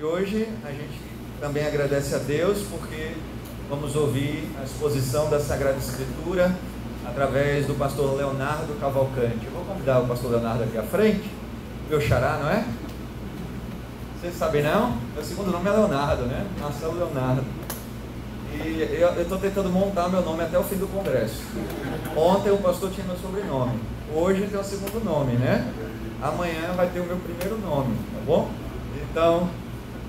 E hoje a gente também agradece a Deus porque vamos ouvir a exposição da Sagrada Escritura através do pastor Leonardo Cavalcante. Eu vou convidar o pastor Leonardo aqui à frente, meu xará, não é? Vocês sabem não? Meu segundo nome é Leonardo, né? Marcelo Leonardo. E eu estou tentando montar meu nome até o fim do congresso. Ontem o pastor tinha meu sobrenome. Hoje tem o segundo nome, né? Amanhã vai ter o meu primeiro nome, tá bom? Então,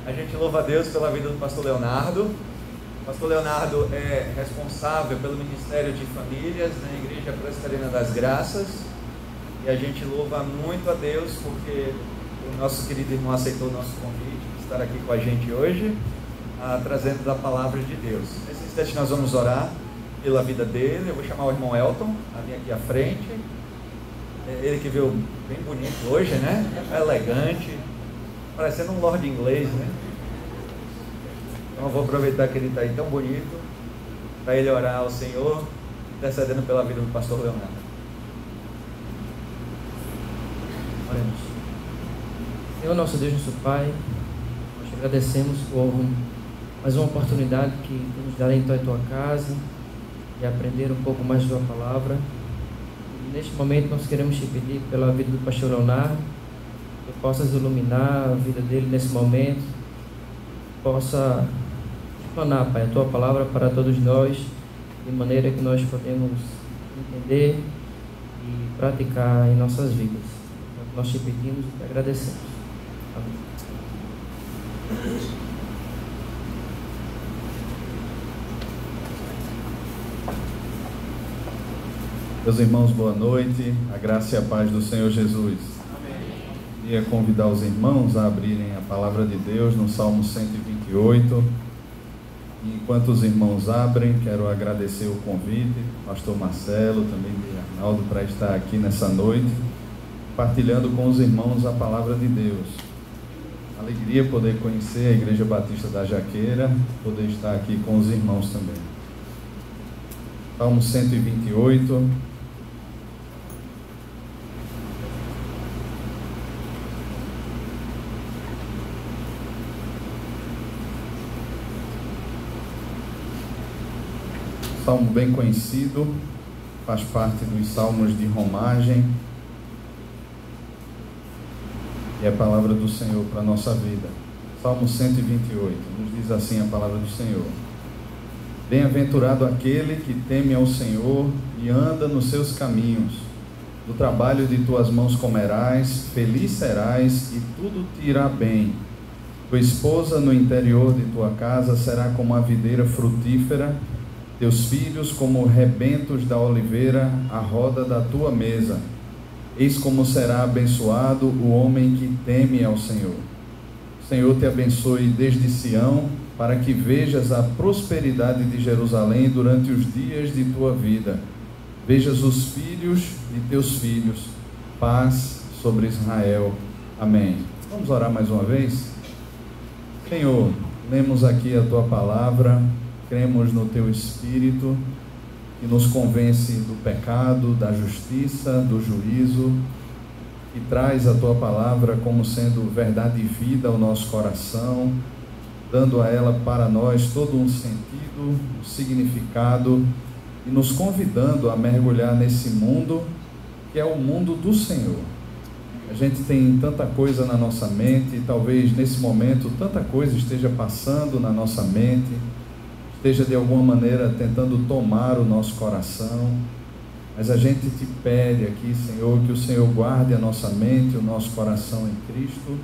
a gente louva a Deus pela vida do pastor Leonardo. O pastor Leonardo é responsável pelo Ministério de Famílias na Igreja Presbiteriana das Graças. E a gente louva muito a Deus porque o nosso querido irmão aceitou o nosso convite de estar aqui com a gente hoje, ah, trazendo a palavra de Deus. Nesse instante nós vamos orar pela vida dele. Eu vou chamar o irmão Elton a vir aqui à frente. É ele que veio bem bonito hoje, né? Elegante, parecendo um lord inglês, né? Então eu vou aproveitar que ele está aí tão bonito para ele orar ao Senhor, intercedendo pela vida do pastor Leonardo. Oremos. Senhor nosso Deus, nosso Pai, nós te agradecemos por mais uma oportunidade que nos dá em tua casa e aprender um pouco mais da tua palavra. Neste momento nós queremos te pedir pela vida do pastor Leonardo, que possas iluminar a vida dele nesse momento, possa explanar, Pai, a tua palavra para todos nós, de maneira que nós podemos entender e praticar em nossas vidas. Nós te pedimos e te agradecemos. Amém. Meus irmãos, boa noite. A graça e a paz do Senhor Jesus. Queria convidar os irmãos a abrirem a palavra de Deus no Salmo 128. Enquanto os irmãos abrem, quero agradecer o convite, pastor Marcelo, também de Arnaldo, para estar aqui nessa noite, partilhando com os irmãos a palavra de Deus. Alegria poder conhecer a Igreja Batista da Jaqueira, poder estar aqui com os irmãos também. Salmo 128. Salmo bem conhecido, faz parte dos salmos de romagem. E é a palavra do Senhor para a nossa vida. Salmo 128, nos diz assim a palavra do Senhor. Bem-aventurado aquele que teme ao Senhor e anda nos seus caminhos. Do trabalho de tuas mãos comerás, feliz serás e tudo te irá bem. Tua esposa no interior de tua casa será como a videira frutífera, teus filhos como rebentos da oliveira à roda da tua mesa. Eis como será abençoado o homem que teme ao Senhor. Senhor te abençoe desde Sião, para que vejas a prosperidade de Jerusalém durante os dias de tua vida. Vejas os filhos de teus filhos. Paz sobre Israel. Amém. Vamos orar mais uma vez? Senhor, lemos aqui a tua palavra, cremos no teu espírito que nos convence do pecado, da justiça, do juízo, e traz a tua palavra como sendo verdade e vida ao nosso coração, dando a ela para nós todo um sentido, um significado e nos convidando a mergulhar nesse mundo que é o mundo do Senhor. A gente tem tanta coisa na nossa mente, e talvez nesse momento tanta coisa esteja passando na nossa mente esteja de alguma maneira tentando tomar o nosso coração. Mas a gente te pede aqui, Senhor, que o Senhor guarde a nossa mente, o nosso coração em Cristo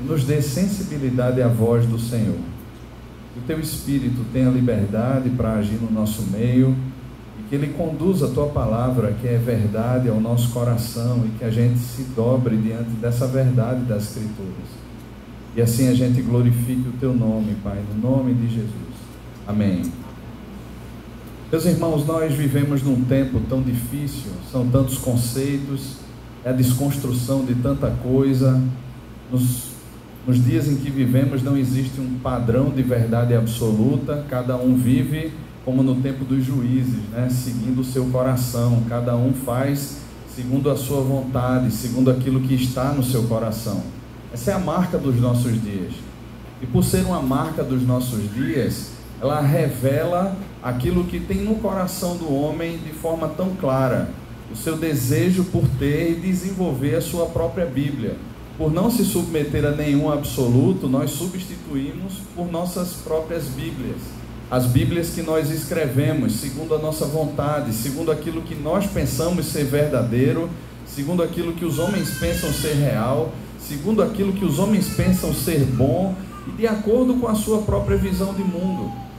e nos dê sensibilidade à voz do Senhor. Que o teu Espírito tenha liberdade para agir no nosso meio e que ele conduza a tua palavra, que é verdade, ao nosso coração e que a gente se dobre diante dessa verdade das Escrituras. E assim a gente glorifique o teu nome, Pai, no nome de Jesus. Amém. Meus irmãos, nós vivemos num tempo tão difícil, são tantos conceitos, é a desconstrução de tanta coisa. Nos, nos dias em que vivemos não existe um padrão de verdade absoluta, cada um vive como no tempo dos juízes, né? seguindo o seu coração, cada um faz segundo a sua vontade, segundo aquilo que está no seu coração. Essa é a marca dos nossos dias. E por ser uma marca dos nossos dias, ela revela aquilo que tem no coração do homem de forma tão clara, o seu desejo por ter e desenvolver a sua própria Bíblia. Por não se submeter a nenhum absoluto, nós substituímos por nossas próprias Bíblias. As Bíblias que nós escrevemos, segundo a nossa vontade, segundo aquilo que nós pensamos ser verdadeiro, segundo aquilo que os homens pensam ser real, segundo aquilo que os homens pensam ser bom e de acordo com a sua própria visão de mundo.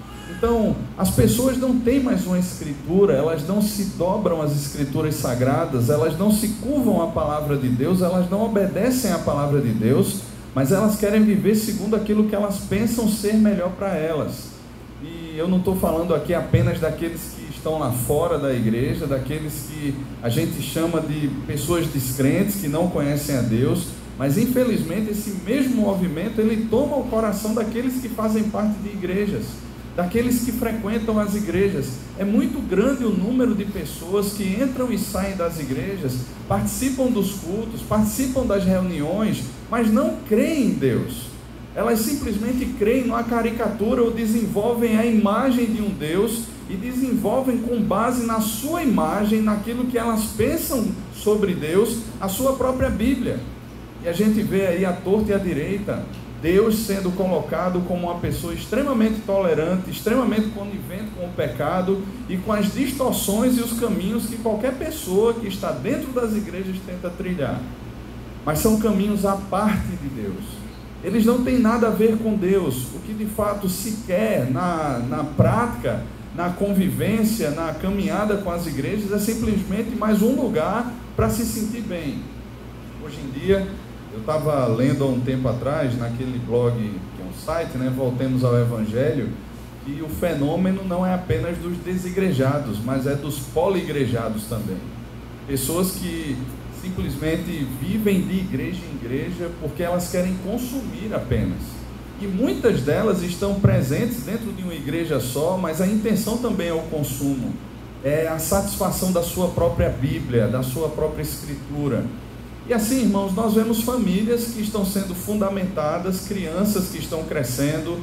Então, as pessoas não têm mais uma escritura, elas não se dobram às escrituras sagradas, elas não se curvam à palavra de Deus, elas não obedecem à palavra de Deus, mas elas querem viver segundo aquilo que elas pensam ser melhor para elas. E eu não estou falando aqui apenas daqueles que estão lá fora da igreja, daqueles que a gente chama de pessoas descrentes que não conhecem a Deus, mas infelizmente esse mesmo movimento ele toma o coração daqueles que fazem parte de igrejas daqueles que frequentam as igrejas. É muito grande o número de pessoas que entram e saem das igrejas, participam dos cultos, participam das reuniões, mas não creem em Deus. Elas simplesmente creem numa caricatura ou desenvolvem a imagem de um Deus e desenvolvem com base na sua imagem, naquilo que elas pensam sobre Deus, a sua própria Bíblia. E a gente vê aí a torta e a direita Deus sendo colocado como uma pessoa extremamente tolerante, extremamente conivente com o pecado e com as distorções e os caminhos que qualquer pessoa que está dentro das igrejas tenta trilhar. Mas são caminhos à parte de Deus. Eles não têm nada a ver com Deus. O que de fato se quer na, na prática, na convivência, na caminhada com as igrejas é simplesmente mais um lugar para se sentir bem. Hoje em dia, eu estava lendo há um tempo atrás, naquele blog, que é um site, né, Voltemos ao Evangelho, que o fenômeno não é apenas dos desigrejados, mas é dos poligrejados também. Pessoas que simplesmente vivem de igreja em igreja porque elas querem consumir apenas. E muitas delas estão presentes dentro de uma igreja só, mas a intenção também é o consumo, é a satisfação da sua própria Bíblia, da sua própria Escritura. E assim, irmãos, nós vemos famílias que estão sendo fundamentadas, crianças que estão crescendo,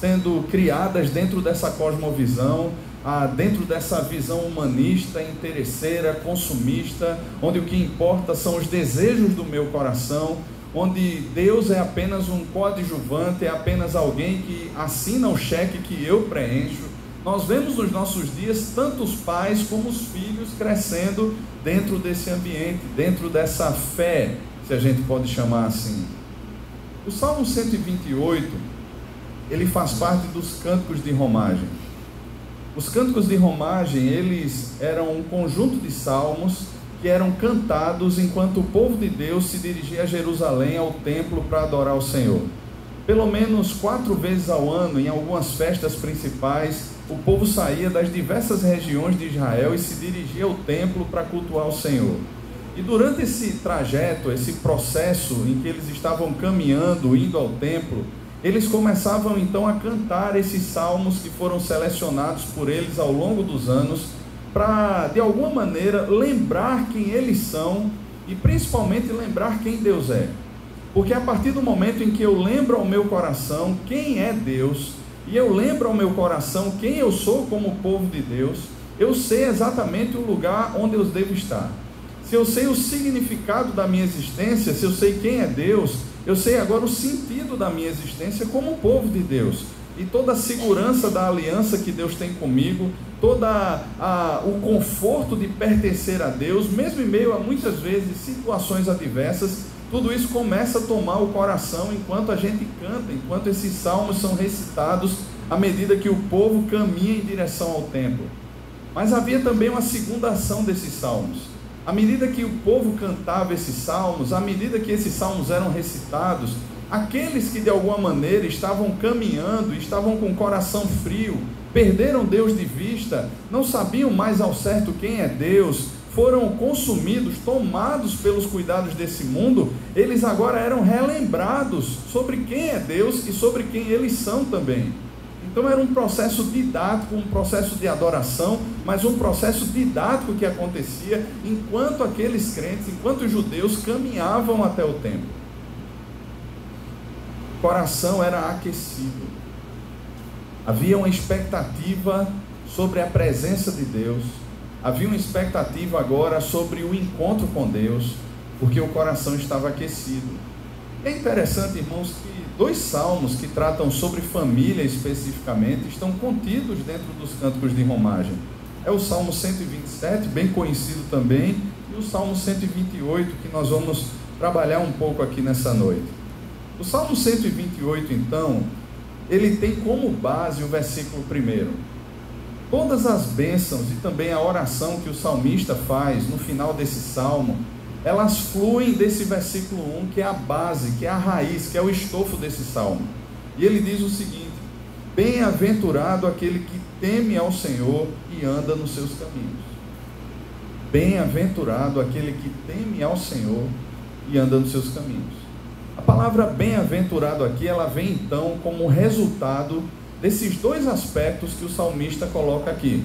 sendo criadas dentro dessa cosmovisão, ah, dentro dessa visão humanista, interesseira, consumista, onde o que importa são os desejos do meu coração, onde Deus é apenas um coadjuvante, é apenas alguém que assina o cheque que eu preencho. Nós vemos nos nossos dias tantos pais como os filhos crescendo dentro desse ambiente, dentro dessa fé, se a gente pode chamar assim. O Salmo 128, ele faz parte dos cânticos de romagem. Os cânticos de romagem, eles eram um conjunto de salmos que eram cantados enquanto o povo de Deus se dirigia a Jerusalém, ao templo, para adorar o Senhor. Pelo menos quatro vezes ao ano, em algumas festas principais, o povo saía das diversas regiões de Israel e se dirigia ao templo para cultuar o Senhor. E durante esse trajeto, esse processo em que eles estavam caminhando, indo ao templo, eles começavam então a cantar esses salmos que foram selecionados por eles ao longo dos anos, para de alguma maneira lembrar quem eles são e principalmente lembrar quem Deus é. Porque a partir do momento em que eu lembro ao meu coração quem é Deus, e eu lembro ao meu coração quem eu sou como povo de Deus, eu sei exatamente o lugar onde eu devo estar. Se eu sei o significado da minha existência, se eu sei quem é Deus, eu sei agora o sentido da minha existência como povo de Deus. E toda a segurança da aliança que Deus tem comigo, todo o conforto de pertencer a Deus, mesmo em meio a muitas vezes situações adversas, tudo isso começa a tomar o coração enquanto a gente canta, enquanto esses salmos são recitados à medida que o povo caminha em direção ao templo. Mas havia também uma segunda ação desses salmos. À medida que o povo cantava esses salmos, à medida que esses salmos eram recitados, aqueles que de alguma maneira estavam caminhando, estavam com o coração frio, perderam Deus de vista, não sabiam mais ao certo quem é Deus, foram consumidos, tomados pelos cuidados desse mundo, eles agora eram relembrados sobre quem é Deus e sobre quem eles são também. Então era um processo didático, um processo de adoração, mas um processo didático que acontecia enquanto aqueles crentes, enquanto os judeus caminhavam até o templo. coração era aquecido. Havia uma expectativa sobre a presença de Deus, havia uma expectativa agora sobre o encontro com Deus, porque o coração estava aquecido. É interessante, irmãos, que dois salmos que tratam sobre família especificamente estão contidos dentro dos cânticos de romagem. É o Salmo 127, bem conhecido também, e o Salmo 128, que nós vamos trabalhar um pouco aqui nessa noite. O Salmo 128, então, ele tem como base o versículo primeiro. Todas as bênçãos e também a oração que o salmista faz no final desse salmo, elas fluem desse versículo 1, que é a base, que é a raiz, que é o estofo desse salmo. E ele diz o seguinte: Bem-aventurado aquele que teme ao Senhor e anda nos seus caminhos. Bem-aventurado aquele que teme ao Senhor e anda nos seus caminhos. A palavra bem-aventurado aqui, ela vem então como resultado desses dois aspectos que o salmista coloca aqui.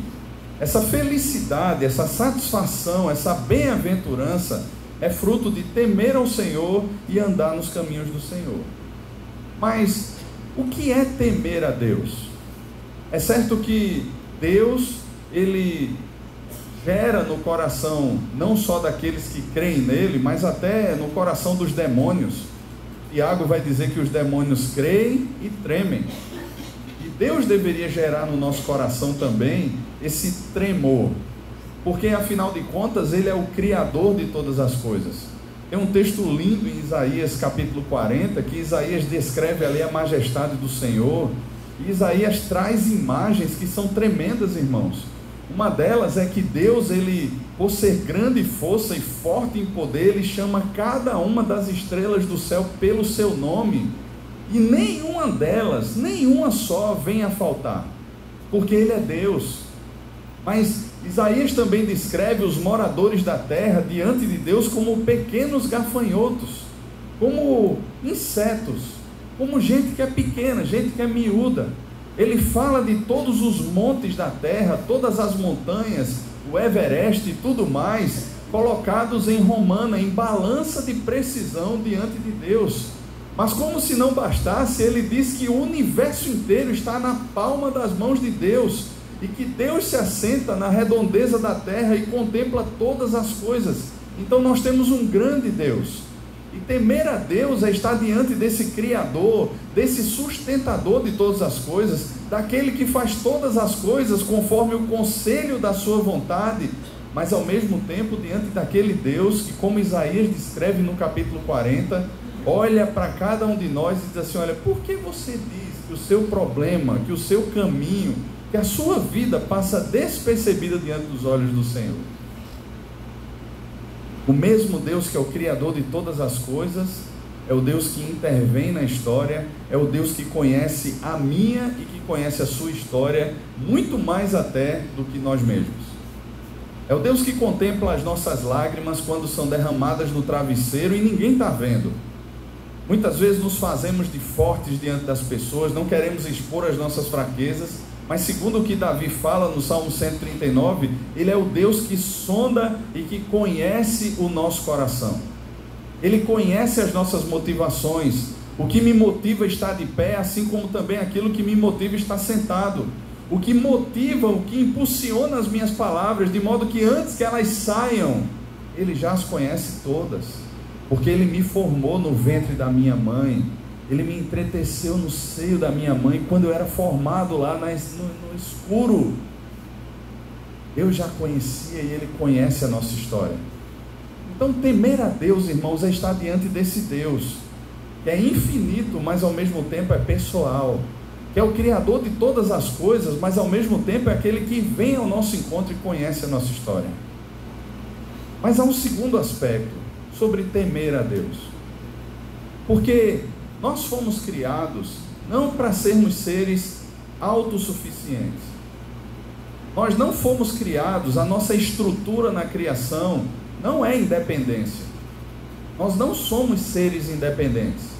Essa felicidade, essa satisfação, essa bem-aventurança é fruto de temer ao Senhor e andar nos caminhos do Senhor. Mas o que é temer a Deus? É certo que Deus, ele gera no coração não só daqueles que creem nele, mas até no coração dos demônios. Tiago vai dizer que os demônios creem e tremem. Deus deveria gerar no nosso coração também esse tremor, porque afinal de contas ele é o criador de todas as coisas. Tem um texto lindo em Isaías capítulo 40 que Isaías descreve ali a majestade do Senhor. E Isaías traz imagens que são tremendas, irmãos. Uma delas é que Deus, ele, por ser grande força e forte em poder, ele chama cada uma das estrelas do céu pelo seu nome, e nenhuma delas, nenhuma só vem a faltar, porque ele é Deus. Mas Isaías também descreve os moradores da terra diante de Deus como pequenos gafanhotos, como insetos, como gente que é pequena, gente que é miúda. Ele fala de todos os montes da terra, todas as montanhas, o Everest e tudo mais, colocados em romana, em balança de precisão diante de Deus. Mas como se não bastasse, ele diz que o universo inteiro está na palma das mãos de Deus e que Deus se assenta na redondeza da terra e contempla todas as coisas. Então nós temos um grande Deus e temer a Deus é estar diante desse Criador, desse sustentador de todas as coisas, daquele que faz todas as coisas conforme o conselho da sua vontade, mas ao mesmo tempo diante daquele Deus que, como Isaías descreve no capítulo 40, olha para cada um de nós e diz assim: Olha, por que você diz que o seu problema, que o seu caminho, que a sua vida passa despercebida diante dos olhos do Senhor? O mesmo Deus que é o Criador de todas as coisas, é o Deus que intervém na história, é o Deus que conhece a minha e que conhece a sua história, muito mais até do que nós mesmos. É o Deus que contempla as nossas lágrimas quando são derramadas no travesseiro e ninguém está vendo. Muitas vezes nos fazemos de fortes diante das pessoas, não queremos expor as nossas fraquezas, mas segundo o que Davi fala no Salmo 139, ele é o Deus que sonda e que conhece o nosso coração. Ele conhece as nossas motivações, o que me motiva a estar de pé, assim como também aquilo que me motiva a estar sentado. O que motiva, o que impulsiona as minhas palavras, de modo que antes que elas saiam, ele já as conhece todas, porque ele me formou no ventre da minha mãe ele me entreteceu no seio da minha mãe quando eu era formado lá no, no escuro. Eu já conhecia e ele conhece a nossa história. Então, temer a Deus, irmãos, é estar diante desse Deus, que é infinito, mas ao mesmo tempo é pessoal, que é o Criador de todas as coisas, mas ao mesmo tempo é aquele que vem ao nosso encontro e conhece a nossa história. Mas há um segundo aspecto sobre temer a Deus, porque nós fomos criados não para sermos seres autossuficientes. Nós não fomos criados, a nossa estrutura na criação não é independência. Nós não somos seres independentes.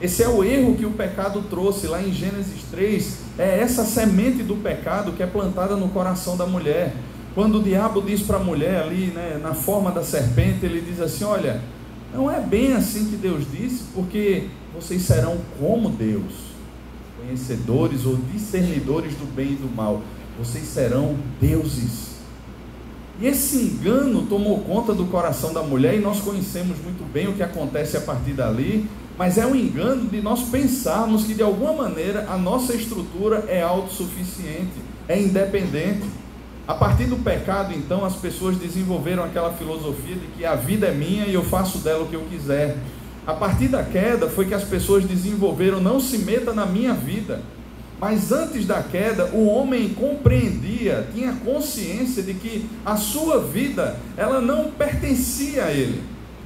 Esse é o erro que o pecado trouxe lá em Gênesis 3. É essa semente do pecado que é plantada no coração da mulher. Quando o diabo diz para a mulher ali, né, na forma da serpente, ele diz assim: Olha, não é bem assim que Deus disse, porque vocês serão como Deus, conhecedores ou discernidores do bem e do mal. Vocês serão deuses. E esse engano tomou conta do coração da mulher, e nós conhecemos muito bem o que acontece a partir dali, mas é um engano de nós pensarmos que de alguma maneira a nossa estrutura é autossuficiente, é independente. A partir do pecado, então, as pessoas desenvolveram aquela filosofia de que a vida é minha e eu faço dela o que eu quiser. A partir da queda foi que as pessoas desenvolveram não se meta na minha vida. Mas antes da queda, o homem compreendia, tinha consciência de que a sua vida, ela não pertencia a ele.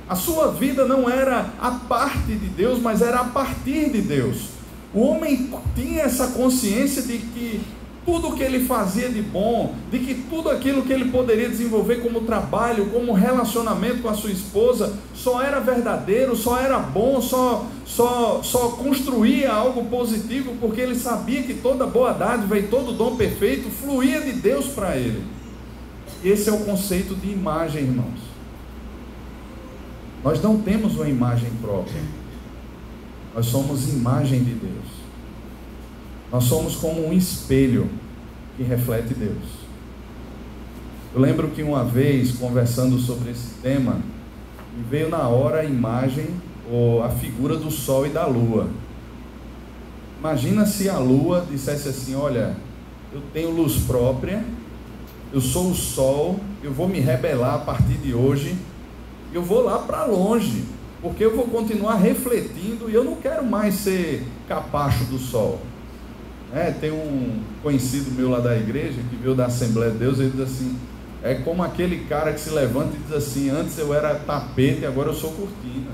A sua vida não era a parte de Deus, mas era a partir de Deus. O homem tinha essa consciência de que tudo o que ele fazia de bom, de que tudo aquilo que ele poderia desenvolver como trabalho, como relacionamento com a sua esposa, só era verdadeiro, só era bom, só, só, só construía algo positivo, porque ele sabia que toda boa dádiva e todo dom perfeito fluía de Deus para ele. Esse é o conceito de imagem, irmãos. Nós não temos uma imagem própria, nós somos imagem de Deus. Nós somos como um espelho que reflete Deus. Eu lembro que uma vez, conversando sobre esse tema, me veio na hora a imagem ou a figura do sol e da lua. Imagina se a lua dissesse assim: Olha, eu tenho luz própria, eu sou o sol, eu vou me rebelar a partir de hoje, eu vou lá para longe, porque eu vou continuar refletindo e eu não quero mais ser capacho do sol. É, tem um conhecido meu lá da igreja, que veio da Assembleia de Deus, ele diz assim, é como aquele cara que se levanta e diz assim, antes eu era tapete, agora eu sou cortina.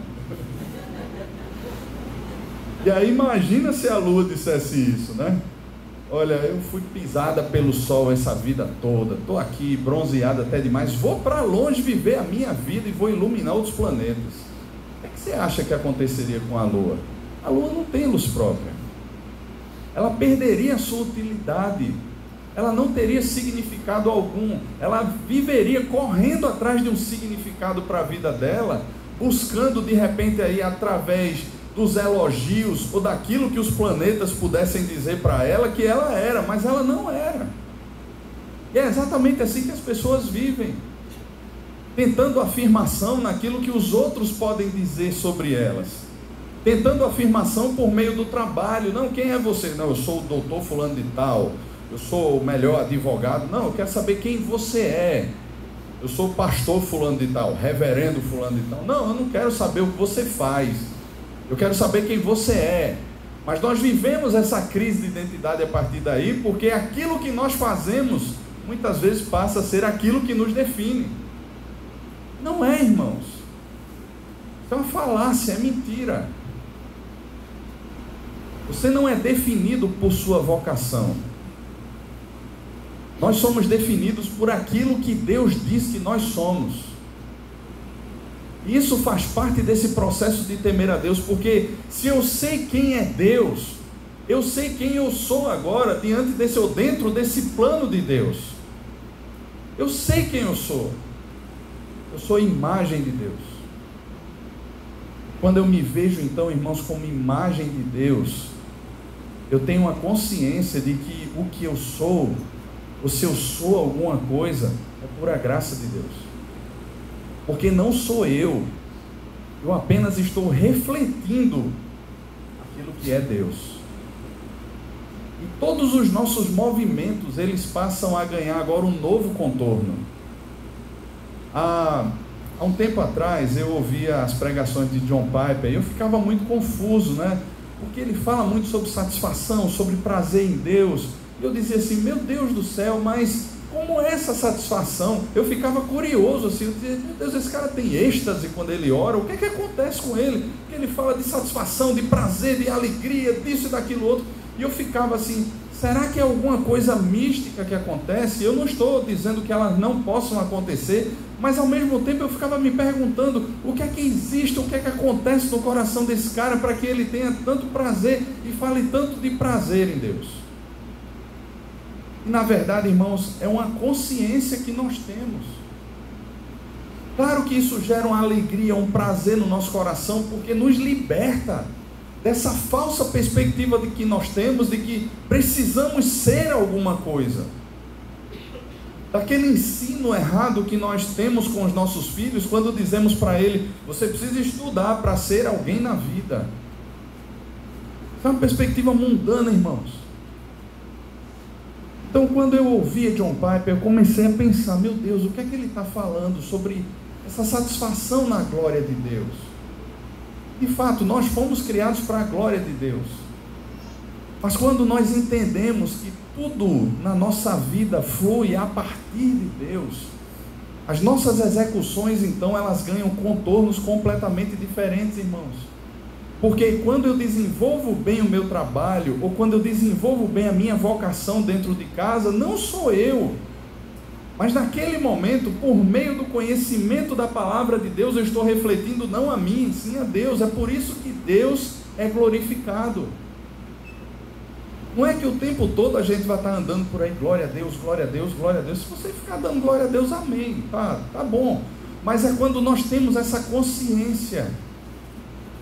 E aí imagina se a lua dissesse isso, né? Olha, eu fui pisada pelo sol essa vida toda, estou aqui bronzeada até demais, vou para longe viver a minha vida e vou iluminar outros planetas. O que você acha que aconteceria com a lua? A lua não tem luz própria ela perderia a sua utilidade, ela não teria significado algum, ela viveria correndo atrás de um significado para a vida dela, buscando de repente aí através dos elogios ou daquilo que os planetas pudessem dizer para ela que ela era, mas ela não era. E é exatamente assim que as pessoas vivem, tentando afirmação naquilo que os outros podem dizer sobre elas tentando afirmação por meio do trabalho. Não, quem é você? Não, eu sou o doutor fulano de tal, eu sou o melhor advogado. Não, eu quero saber quem você é. Eu sou o pastor fulano de tal, reverendo fulano de tal. Não, eu não quero saber o que você faz. Eu quero saber quem você é. Mas nós vivemos essa crise de identidade a partir daí, porque aquilo que nós fazemos muitas vezes passa a ser aquilo que nos define. Não é, irmãos. É uma falácia, é mentira. Você não é definido por sua vocação. Nós somos definidos por aquilo que Deus diz que nós somos. Isso faz parte desse processo de temer a Deus, porque se eu sei quem é Deus, eu sei quem eu sou agora diante desse ou dentro desse plano de Deus. Eu sei quem eu sou. Eu sou imagem de Deus. Quando eu me vejo então, irmãos, como imagem de Deus, eu tenho uma consciência de que o que eu sou, ou se eu sou alguma coisa, é por a graça de Deus. Porque não sou eu, eu apenas estou refletindo aquilo que é Deus. E todos os nossos movimentos, eles passam a ganhar agora um novo contorno. Há, há um tempo atrás eu ouvia as pregações de John Piper e eu ficava muito confuso, né? Porque ele fala muito sobre satisfação, sobre prazer em Deus. E eu dizia assim: Meu Deus do céu, mas como é essa satisfação? Eu ficava curioso assim, eu dizia, meu Deus, esse cara tem êxtase quando ele ora, o que é que acontece com ele? Que ele fala de satisfação, de prazer, de alegria, disso e daquilo outro. E eu ficava assim, será que é alguma coisa mística que acontece? Eu não estou dizendo que elas não possam acontecer, mas ao mesmo tempo eu ficava me perguntando o que é que existe, o que é que acontece no coração desse cara para que ele tenha tanto prazer e fale tanto de prazer em Deus. E na verdade, irmãos, é uma consciência que nós temos. Claro que isso gera uma alegria, um prazer no nosso coração, porque nos liberta. Dessa falsa perspectiva de que nós temos de que precisamos ser alguma coisa. Daquele ensino errado que nós temos com os nossos filhos quando dizemos para ele: você precisa estudar para ser alguém na vida. Isso é uma perspectiva mundana, irmãos. Então, quando eu ouvia John Piper, eu comecei a pensar: meu Deus, o que é que ele está falando sobre essa satisfação na glória de Deus? De fato, nós fomos criados para a glória de Deus. Mas quando nós entendemos que tudo na nossa vida flui a partir de Deus, as nossas execuções então elas ganham contornos completamente diferentes, irmãos. Porque quando eu desenvolvo bem o meu trabalho, ou quando eu desenvolvo bem a minha vocação dentro de casa, não sou eu. Mas naquele momento, por meio do conhecimento da palavra de Deus, eu estou refletindo não a mim, sim a Deus. É por isso que Deus é glorificado. Não é que o tempo todo a gente vai estar andando por aí, glória a Deus, glória a Deus, glória a Deus. Se você ficar dando glória a Deus, amém. Tá, tá bom. Mas é quando nós temos essa consciência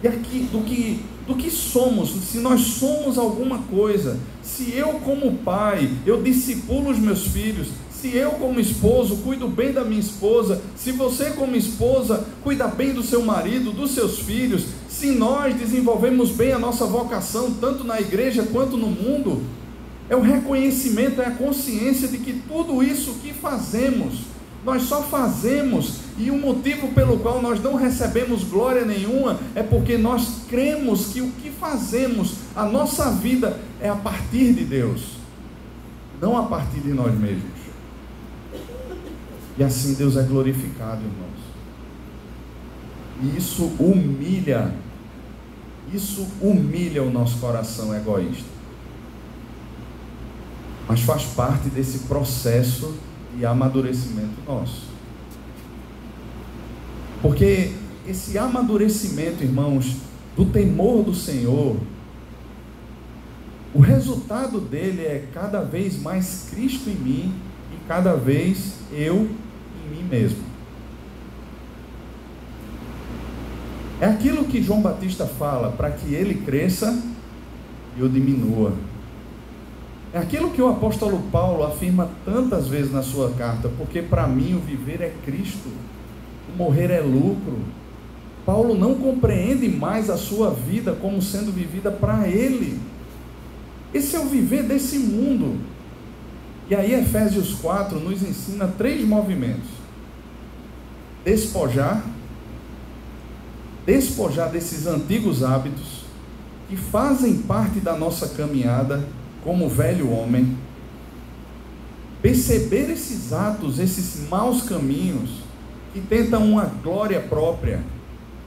e aqui, do que, do que somos, se nós somos alguma coisa, se eu como pai, eu discipulo os meus filhos, se eu como esposo cuido bem da minha esposa, se você como esposa cuida bem do seu marido, dos seus filhos, se nós desenvolvemos bem a nossa vocação, tanto na igreja quanto no mundo, é o reconhecimento, é a consciência de que tudo isso que fazemos, nós só fazemos e o motivo pelo qual nós não recebemos glória nenhuma é porque nós cremos que o que fazemos, a nossa vida é a partir de Deus, não a partir de nós mesmos. E assim Deus é glorificado, irmãos. E isso humilha, isso humilha o nosso coração egoísta. Mas faz parte desse processo de amadurecimento nosso. Porque esse amadurecimento, irmãos, do temor do Senhor, o resultado dele é cada vez mais Cristo em mim e cada vez eu mesmo. É aquilo que João Batista fala, para que ele cresça e eu diminua. É aquilo que o apóstolo Paulo afirma tantas vezes na sua carta, porque para mim o viver é Cristo morrer é lucro. Paulo não compreende mais a sua vida como sendo vivida para ele. Esse é o viver desse mundo. E aí Efésios 4 nos ensina três movimentos: despojar, despojar desses antigos hábitos que fazem parte da nossa caminhada como velho homem, perceber esses atos, esses maus caminhos que tentam uma glória própria,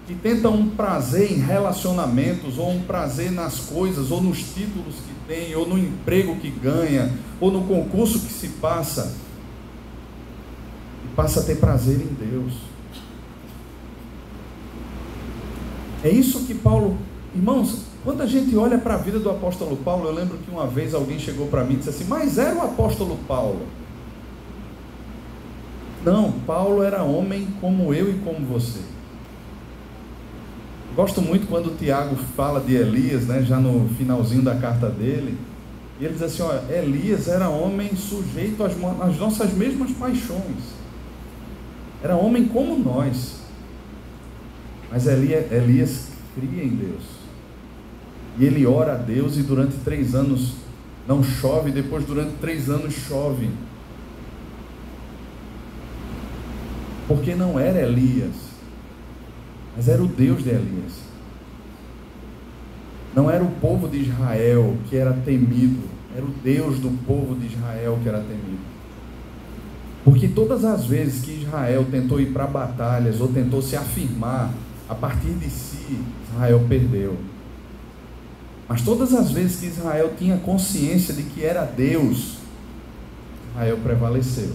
que tentam um prazer em relacionamentos, ou um prazer nas coisas, ou nos títulos que tem, ou no emprego que ganha, ou no concurso que se passa, e passa a ter prazer em Deus. É isso que Paulo, irmãos, quando a gente olha para a vida do apóstolo Paulo, eu lembro que uma vez alguém chegou para mim e disse assim: Mas era o apóstolo Paulo. Não, Paulo era homem como eu e como você. Gosto muito quando o Tiago fala de Elias, né, já no finalzinho da carta dele. E ele diz assim: Elias era homem sujeito às, às nossas mesmas paixões. Era homem como nós. Mas Elias, Elias cria em Deus. E ele ora a Deus e durante três anos não chove, depois durante três anos chove. Porque não era Elias, mas era o Deus de Elias. Não era o povo de Israel que era temido, era o Deus do povo de Israel que era temido. Porque todas as vezes que Israel tentou ir para batalhas ou tentou se afirmar a partir de si, Israel perdeu. Mas todas as vezes que Israel tinha consciência de que era Deus, Israel prevaleceu.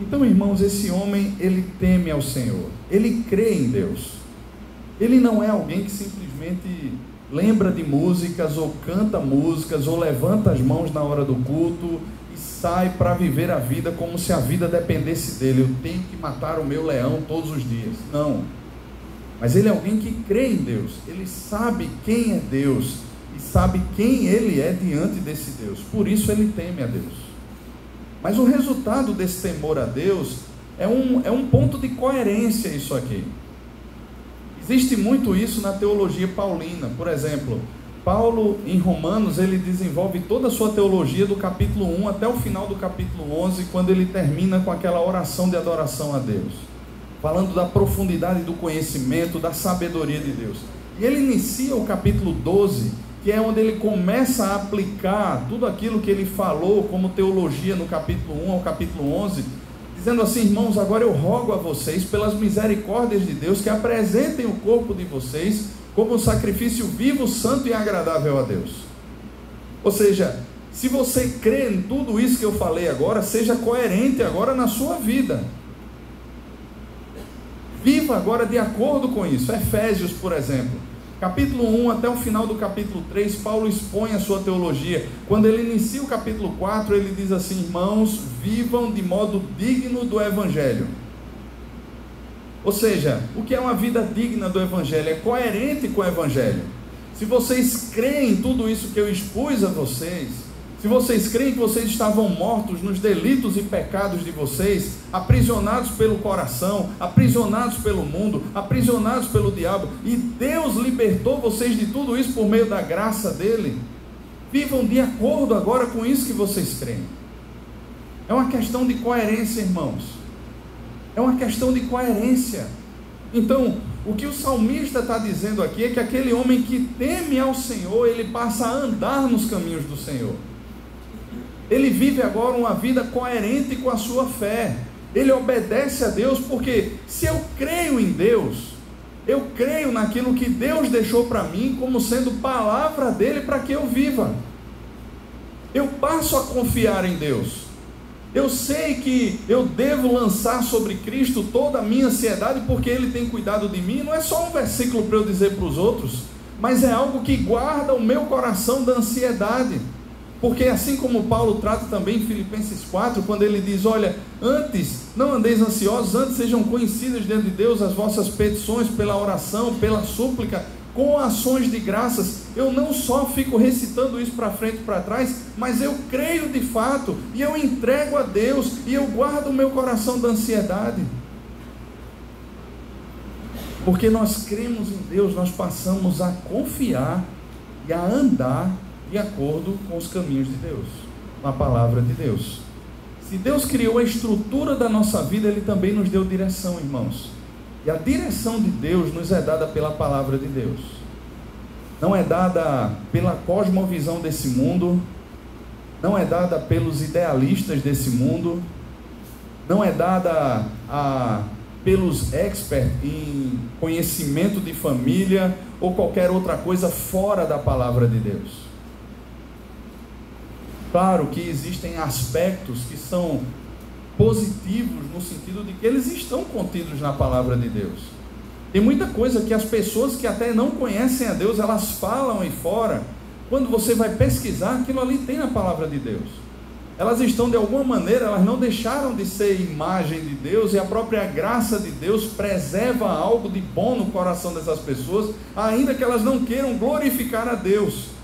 Então, irmãos, esse homem, ele teme ao Senhor, ele crê em Deus. Ele não é alguém que simplesmente lembra de músicas, ou canta músicas, ou levanta as mãos na hora do culto e sai para viver a vida como se a vida dependesse dele. Eu tenho que matar o meu leão todos os dias. Não. Mas ele é alguém que crê em Deus, ele sabe quem é Deus e sabe quem ele é diante desse Deus, por isso ele teme a Deus. Mas o resultado desse temor a Deus é um, é um ponto de coerência, isso aqui. Existe muito isso na teologia paulina, por exemplo. Paulo, em Romanos, ele desenvolve toda a sua teologia do capítulo 1 até o final do capítulo 11, quando ele termina com aquela oração de adoração a Deus, falando da profundidade do conhecimento, da sabedoria de Deus. E ele inicia o capítulo 12, que é onde ele começa a aplicar tudo aquilo que ele falou como teologia no capítulo 1 ao capítulo 11, dizendo assim: irmãos, agora eu rogo a vocês, pelas misericórdias de Deus, que apresentem o corpo de vocês como um sacrifício vivo, santo e agradável a Deus. Ou seja, se você crê em tudo isso que eu falei agora, seja coerente agora na sua vida. Viva agora de acordo com isso. Efésios, por exemplo, capítulo 1 até o final do capítulo 3, Paulo expõe a sua teologia. Quando ele inicia o capítulo 4, ele diz assim: Irmãos, vivam de modo digno do evangelho ou seja, o que é uma vida digna do Evangelho? É coerente com o Evangelho. Se vocês creem em tudo isso que eu expus a vocês, se vocês creem que vocês estavam mortos nos delitos e pecados de vocês, aprisionados pelo coração, aprisionados pelo mundo, aprisionados pelo diabo, e Deus libertou vocês de tudo isso por meio da graça dele, vivam de acordo agora com isso que vocês creem. É uma questão de coerência, irmãos. É uma questão de coerência. Então, o que o salmista está dizendo aqui é que aquele homem que teme ao Senhor, ele passa a andar nos caminhos do Senhor. Ele vive agora uma vida coerente com a sua fé. Ele obedece a Deus, porque se eu creio em Deus, eu creio naquilo que Deus deixou para mim como sendo palavra dele para que eu viva. Eu passo a confiar em Deus. Eu sei que eu devo lançar sobre Cristo toda a minha ansiedade porque Ele tem cuidado de mim. Não é só um versículo para eu dizer para os outros, mas é algo que guarda o meu coração da ansiedade. Porque assim como Paulo trata também em Filipenses 4, quando ele diz: Olha, antes não andeis ansiosos, antes sejam conhecidas diante de Deus as vossas petições pela oração, pela súplica, com ações de graças, eu não só fico recitando isso para frente e para trás, mas eu creio de fato e eu entrego a Deus e eu guardo o meu coração da ansiedade. Porque nós cremos em Deus, nós passamos a confiar e a andar de acordo com os caminhos de Deus, com a palavra de Deus. Se Deus criou a estrutura da nossa vida, Ele também nos deu direção, irmãos. E a direção de Deus nos é dada pela palavra de Deus. Não é dada pela cosmovisão desse mundo, não é dada pelos idealistas desse mundo, não é dada a, pelos experts em conhecimento de família ou qualquer outra coisa fora da palavra de Deus. Claro que existem aspectos que são positivos no sentido de que eles estão contidos na palavra de Deus. Tem muita coisa que as pessoas que até não conhecem a Deus, elas falam aí fora. Quando você vai pesquisar, aquilo ali tem na palavra de Deus. Elas estão de alguma maneira, elas não deixaram de ser imagem de Deus e a própria graça de Deus preserva algo de bom no coração dessas pessoas, ainda que elas não queiram glorificar a Deus.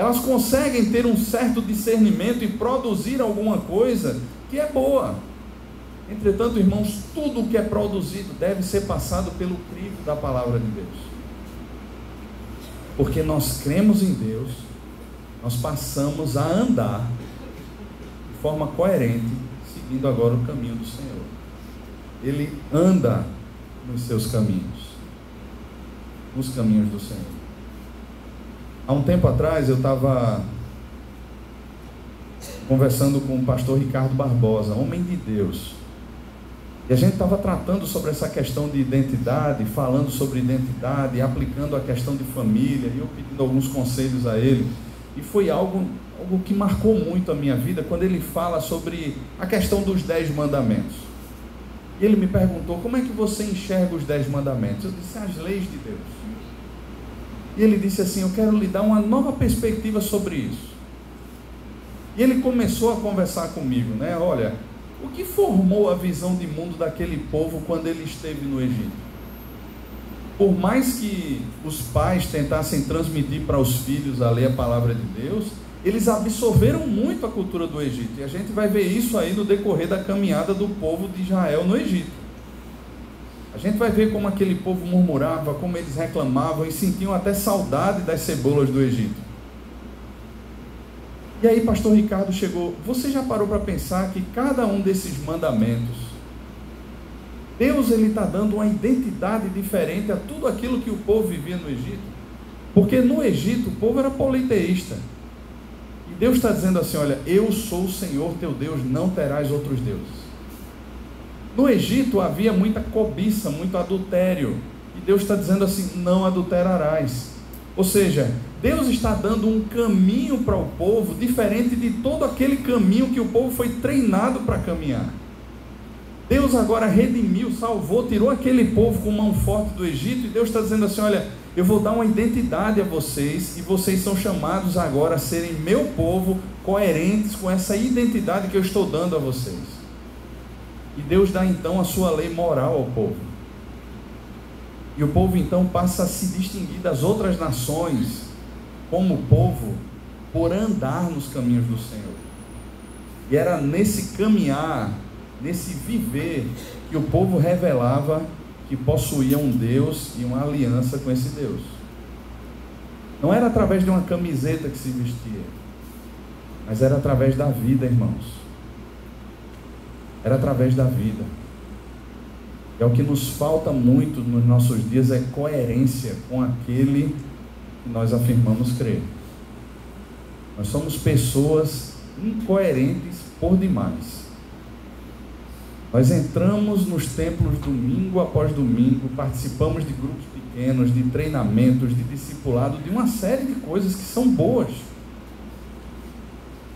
Elas conseguem ter um certo discernimento e produzir alguma coisa que é boa. Entretanto, irmãos, tudo o que é produzido deve ser passado pelo crivo da palavra de Deus. Porque nós cremos em Deus, nós passamos a andar de forma coerente, seguindo agora o caminho do Senhor. Ele anda nos seus caminhos, nos caminhos do Senhor. Há um tempo atrás eu estava conversando com o pastor Ricardo Barbosa, homem de Deus. E a gente estava tratando sobre essa questão de identidade, falando sobre identidade, aplicando a questão de família, e eu pedindo alguns conselhos a ele. E foi algo, algo que marcou muito a minha vida quando ele fala sobre a questão dos dez mandamentos. E ele me perguntou: como é que você enxerga os dez mandamentos? Eu disse: as leis de Deus. E ele disse assim: eu quero lhe dar uma nova perspectiva sobre isso. E ele começou a conversar comigo, né? Olha, o que formou a visão de mundo daquele povo quando ele esteve no Egito? por mais que os pais tentassem transmitir para os filhos a ler a palavra de Deus, eles absorveram muito a cultura do Egito. E a gente vai ver isso aí no decorrer da caminhada do povo de Israel no Egito. A gente vai ver como aquele povo murmurava, como eles reclamavam e sentiam até saudade das cebolas do Egito. E aí, pastor Ricardo chegou. Você já parou para pensar que cada um desses mandamentos Deus ele está dando uma identidade diferente a tudo aquilo que o povo vivia no Egito. Porque no Egito o povo era politeísta. E Deus está dizendo assim: olha, eu sou o Senhor teu Deus, não terás outros deuses. No Egito havia muita cobiça, muito adultério. E Deus está dizendo assim: não adulterarás. Ou seja, Deus está dando um caminho para o povo diferente de todo aquele caminho que o povo foi treinado para caminhar. Deus agora redimiu, salvou, tirou aquele povo com mão forte do Egito, e Deus está dizendo assim: olha, eu vou dar uma identidade a vocês, e vocês são chamados agora a serem meu povo, coerentes com essa identidade que eu estou dando a vocês. E Deus dá então a sua lei moral ao povo. E o povo então passa a se distinguir das outras nações, como povo, por andar nos caminhos do Senhor. E era nesse caminhar nesse viver que o povo revelava que possuía um Deus e uma aliança com esse Deus. Não era através de uma camiseta que se vestia, mas era através da vida, irmãos. Era através da vida. É o que nos falta muito nos nossos dias é coerência com aquele que nós afirmamos crer. Nós somos pessoas incoerentes por demais. Nós entramos nos templos domingo após domingo, participamos de grupos pequenos, de treinamentos, de discipulado, de uma série de coisas que são boas.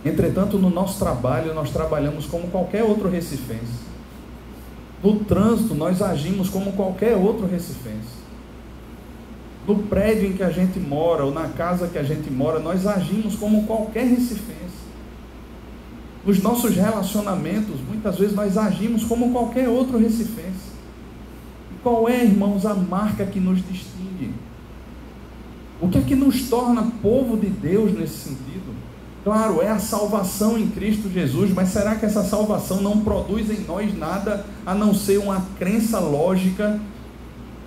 Entretanto, no nosso trabalho, nós trabalhamos como qualquer outro recifense. No trânsito, nós agimos como qualquer outro recifense. No prédio em que a gente mora, ou na casa que a gente mora, nós agimos como qualquer recifense. Nos nossos relacionamentos, muitas vezes nós agimos como qualquer outro recifense. E qual é, irmãos, a marca que nos distingue? O que é que nos torna povo de Deus nesse sentido? Claro, é a salvação em Cristo Jesus, mas será que essa salvação não produz em nós nada a não ser uma crença lógica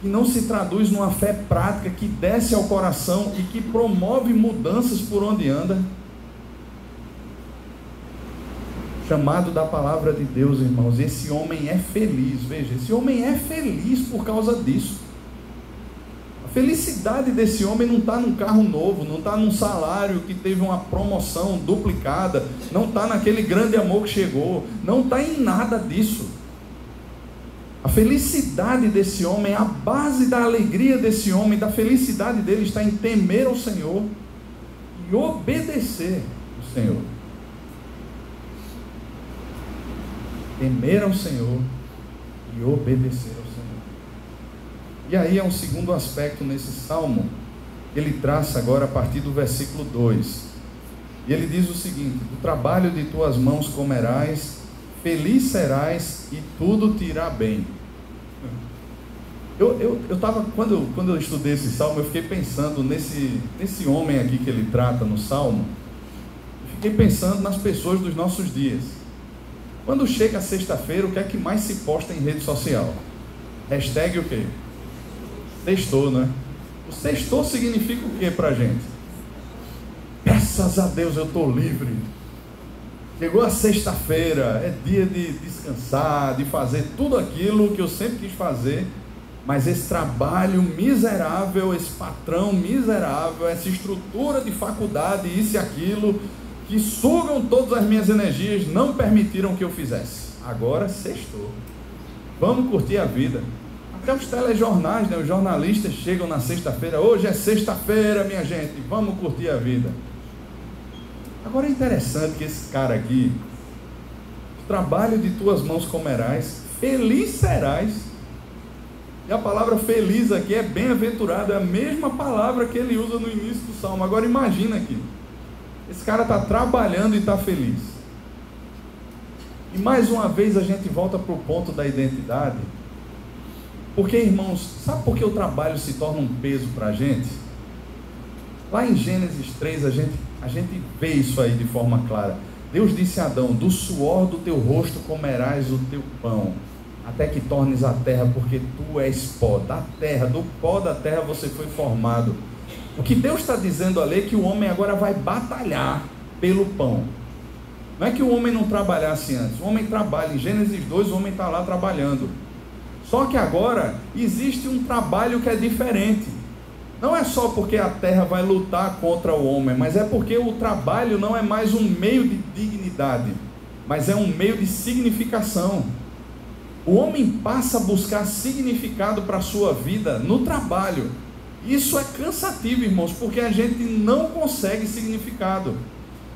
que não se traduz numa fé prática que desce ao coração e que promove mudanças por onde anda? chamado da palavra de Deus, irmãos. Esse homem é feliz, veja, esse homem é feliz por causa disso. A felicidade desse homem não está num carro novo, não está num salário que teve uma promoção duplicada, não está naquele grande amor que chegou, não está em nada disso. A felicidade desse homem, a base da alegria desse homem, da felicidade dele está em temer ao Senhor e obedecer ao Senhor. temer ao Senhor e obedecer. E aí é um segundo aspecto nesse salmo, ele traça agora a partir do versículo 2. E ele diz o seguinte: Do trabalho de tuas mãos comerás, feliz serás e tudo te irá bem. Eu, eu, eu tava, quando, quando eu estudei esse salmo, eu fiquei pensando nesse, nesse homem aqui que ele trata no salmo. Fiquei pensando nas pessoas dos nossos dias. Quando chega sexta-feira, o que é que mais se posta em rede social? Hashtag o quê? Sextou, né? O sextou significa o que pra gente? Graças a Deus eu estou livre. Chegou a sexta-feira, é dia de descansar, de fazer tudo aquilo que eu sempre quis fazer, mas esse trabalho miserável, esse patrão miserável, essa estrutura de faculdade, isso e aquilo, que sugam todas as minhas energias, não permitiram que eu fizesse. Agora sextou. Vamos curtir a vida. Até os telejornais, né, os jornalistas chegam na sexta-feira. Hoje é sexta-feira, minha gente. Vamos curtir a vida. Agora é interessante que esse cara aqui, trabalho de tuas mãos comerás, feliz serás. E a palavra feliz aqui é bem-aventurado, é a mesma palavra que ele usa no início do salmo. Agora imagina aqui. Esse cara está trabalhando e está feliz. E mais uma vez a gente volta para o ponto da identidade. Porque, irmãos, sabe por que o trabalho se torna um peso para a gente? Lá em Gênesis 3, a gente, a gente vê isso aí de forma clara. Deus disse a Adão: Do suor do teu rosto comerás o teu pão, até que tornes a terra, porque tu és pó. Da terra, do pó da terra você foi formado. O que Deus está dizendo ali é que o homem agora vai batalhar pelo pão. Não é que o homem não trabalhasse antes. O homem trabalha. Em Gênesis 2, o homem está lá trabalhando. Só que agora existe um trabalho que é diferente. Não é só porque a terra vai lutar contra o homem, mas é porque o trabalho não é mais um meio de dignidade, mas é um meio de significação. O homem passa a buscar significado para a sua vida no trabalho. Isso é cansativo, irmãos, porque a gente não consegue significado.